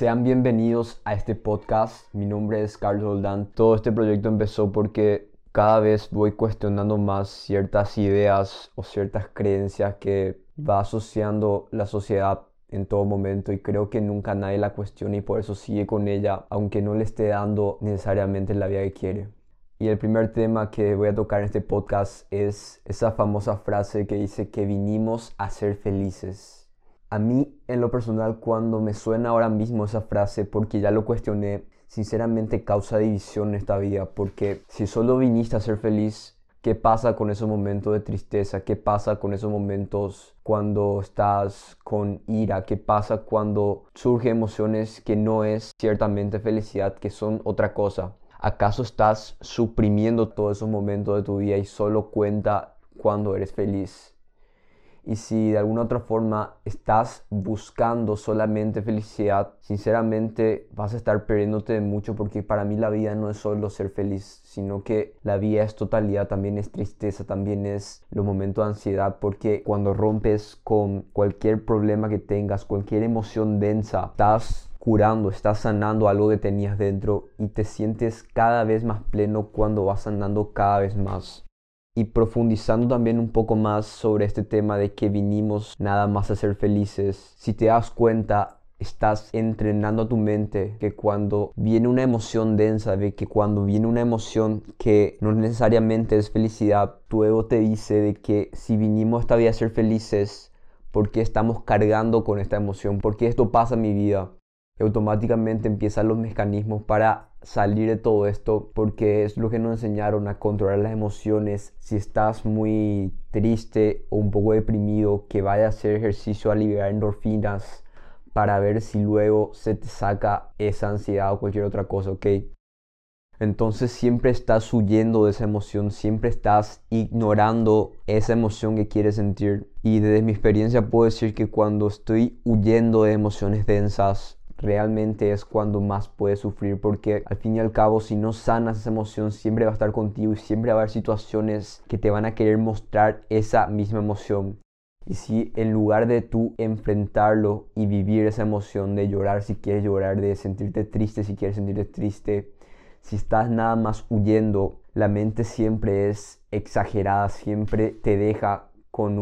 Sean bienvenidos a este podcast. Mi nombre es Carlos Roldán. Todo este proyecto empezó porque cada vez voy cuestionando más ciertas ideas o ciertas creencias que va asociando la sociedad en todo momento y creo que nunca nadie la cuestiona y por eso sigue con ella aunque no le esté dando necesariamente la vida que quiere. Y el primer tema que voy a tocar en este podcast es esa famosa frase que dice que vinimos a ser felices. A mí, en lo personal, cuando me suena ahora mismo esa frase, porque ya lo cuestioné, sinceramente causa división en esta vida, porque si solo viniste a ser feliz, ¿qué pasa con esos momentos de tristeza? ¿Qué pasa con esos momentos cuando estás con ira? ¿Qué pasa cuando surgen emociones que no es ciertamente felicidad, que son otra cosa? ¿Acaso estás suprimiendo todos esos momentos de tu vida y solo cuenta cuando eres feliz? Y si de alguna otra forma estás buscando solamente felicidad, sinceramente vas a estar perdiéndote mucho porque para mí la vida no es solo ser feliz, sino que la vida es totalidad, también es tristeza, también es los momentos de ansiedad, porque cuando rompes con cualquier problema que tengas, cualquier emoción densa, estás curando, estás sanando algo que tenías dentro y te sientes cada vez más pleno cuando vas sanando cada vez más. Y profundizando también un poco más sobre este tema de que vinimos nada más a ser felices, si te das cuenta, estás entrenando a tu mente que cuando viene una emoción densa, de que cuando viene una emoción que no necesariamente es felicidad, tu ego te dice de que si vinimos esta vida a ser felices, ¿por qué estamos cargando con esta emoción? ¿Por qué esto pasa en mi vida? automáticamente empiezan los mecanismos para salir de todo esto porque es lo que nos enseñaron a controlar las emociones. Si estás muy triste o un poco deprimido, que vaya a hacer ejercicio a liberar endorfinas para ver si luego se te saca esa ansiedad o cualquier otra cosa, ¿ok? Entonces siempre estás huyendo de esa emoción, siempre estás ignorando esa emoción que quieres sentir. Y desde mi experiencia puedo decir que cuando estoy huyendo de emociones densas, realmente es cuando más puedes sufrir porque al fin y al cabo si no sanas esa emoción siempre va a estar contigo y siempre va a haber situaciones que te van a querer mostrar esa misma emoción. Y si en lugar de tú enfrentarlo y vivir esa emoción de llorar si quieres llorar, de sentirte triste si quieres sentirte triste, si estás nada más huyendo, la mente siempre es exagerada, siempre te deja con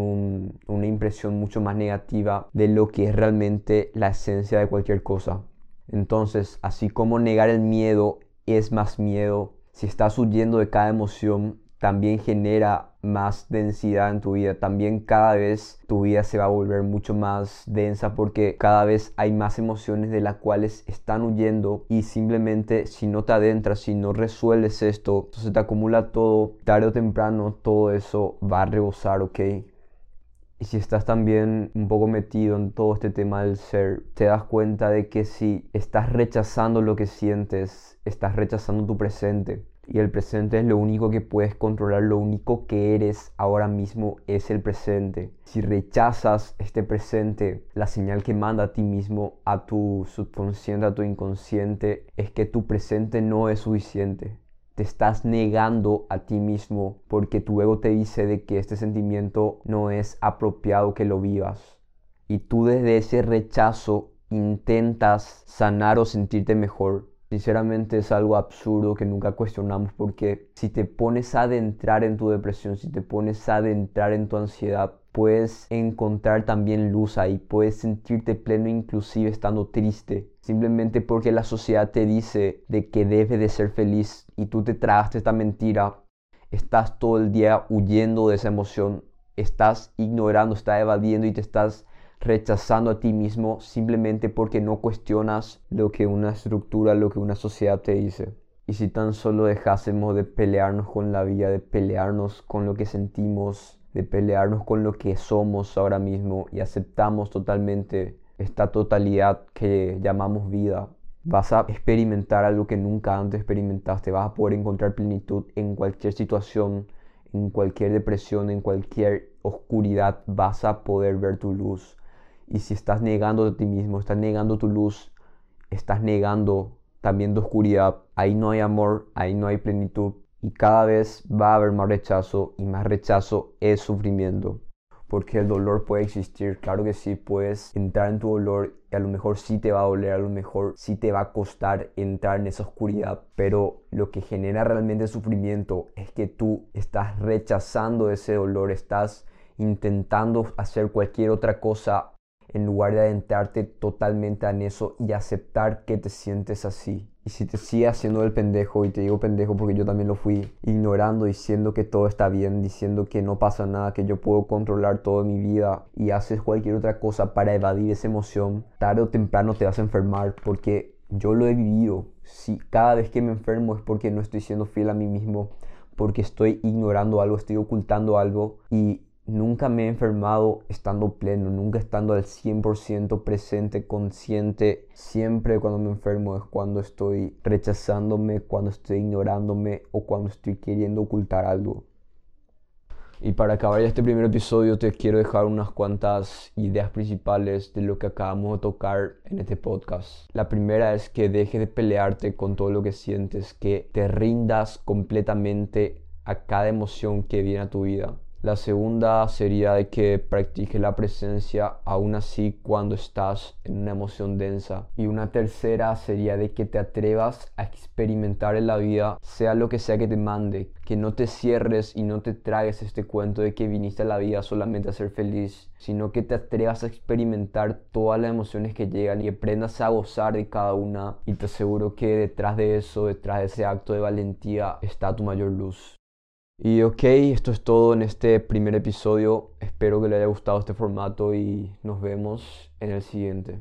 una impresión mucho más negativa de lo que es realmente la esencia de cualquier cosa. Entonces, así como negar el miedo es más miedo, si estás huyendo de cada emoción, también genera más densidad en tu vida. También cada vez tu vida se va a volver mucho más densa porque cada vez hay más emociones de las cuales están huyendo y simplemente si no te adentras, si no resuelves esto, entonces te acumula todo, tarde o temprano todo eso va a rebosar, ¿ok? Y si estás también un poco metido en todo este tema del ser, te das cuenta de que si estás rechazando lo que sientes, estás rechazando tu presente y el presente es lo único que puedes controlar, lo único que eres ahora mismo es el presente. Si rechazas este presente, la señal que manda a ti mismo, a tu subconsciente, a tu inconsciente, es que tu presente no es suficiente. Te estás negando a ti mismo porque tu ego te dice de que este sentimiento no es apropiado que lo vivas. Y tú desde ese rechazo intentas sanar o sentirte mejor Sinceramente es algo absurdo que nunca cuestionamos porque si te pones a adentrar en tu depresión, si te pones a adentrar en tu ansiedad, puedes encontrar también luz ahí, puedes sentirte pleno inclusive estando triste, simplemente porque la sociedad te dice de que debes de ser feliz y tú te tragaste esta mentira, estás todo el día huyendo de esa emoción, estás ignorando, estás evadiendo y te estás rechazando a ti mismo simplemente porque no cuestionas lo que una estructura, lo que una sociedad te dice. Y si tan solo dejásemos de pelearnos con la vida, de pelearnos con lo que sentimos, de pelearnos con lo que somos ahora mismo y aceptamos totalmente esta totalidad que llamamos vida, vas a experimentar algo que nunca antes experimentaste, vas a poder encontrar plenitud en cualquier situación, en cualquier depresión, en cualquier oscuridad, vas a poder ver tu luz. Y si estás negando a ti mismo, estás negando tu luz, estás negando también tu oscuridad, ahí no hay amor, ahí no hay plenitud. Y cada vez va a haber más rechazo y más rechazo es sufrimiento. Porque el dolor puede existir, claro que sí, puedes entrar en tu dolor y a lo mejor sí te va a doler, a lo mejor sí te va a costar entrar en esa oscuridad, pero lo que genera realmente sufrimiento es que tú estás rechazando ese dolor, estás intentando hacer cualquier otra cosa en lugar de adentrarte totalmente en eso y aceptar que te sientes así. Y si te sigue haciendo el pendejo, y te digo pendejo porque yo también lo fui, ignorando, diciendo que todo está bien, diciendo que no pasa nada, que yo puedo controlar toda mi vida y haces cualquier otra cosa para evadir esa emoción, tarde o temprano te vas a enfermar porque yo lo he vivido. Si cada vez que me enfermo es porque no estoy siendo fiel a mí mismo, porque estoy ignorando algo, estoy ocultando algo y nunca me he enfermado estando pleno, nunca estando al 100% presente, consciente. Siempre cuando me enfermo es cuando estoy rechazándome, cuando estoy ignorándome o cuando estoy queriendo ocultar algo. Y para acabar este primer episodio te quiero dejar unas cuantas ideas principales de lo que acabamos de tocar en este podcast. La primera es que dejes de pelearte con todo lo que sientes, que te rindas completamente a cada emoción que viene a tu vida la segunda sería de que practiques la presencia aún así cuando estás en una emoción densa. Y una tercera sería de que te atrevas a experimentar en la vida, sea lo que sea que te mande, que no te cierres y no te tragues este cuento de que viniste a la vida solamente a ser feliz, sino que te atrevas a experimentar todas las emociones que llegan y aprendas a gozar de cada una. Y te aseguro que detrás de eso, detrás de ese acto de valentía, está tu mayor luz. Y ok, esto es todo en este primer episodio. Espero que le haya gustado este formato y nos vemos en el siguiente.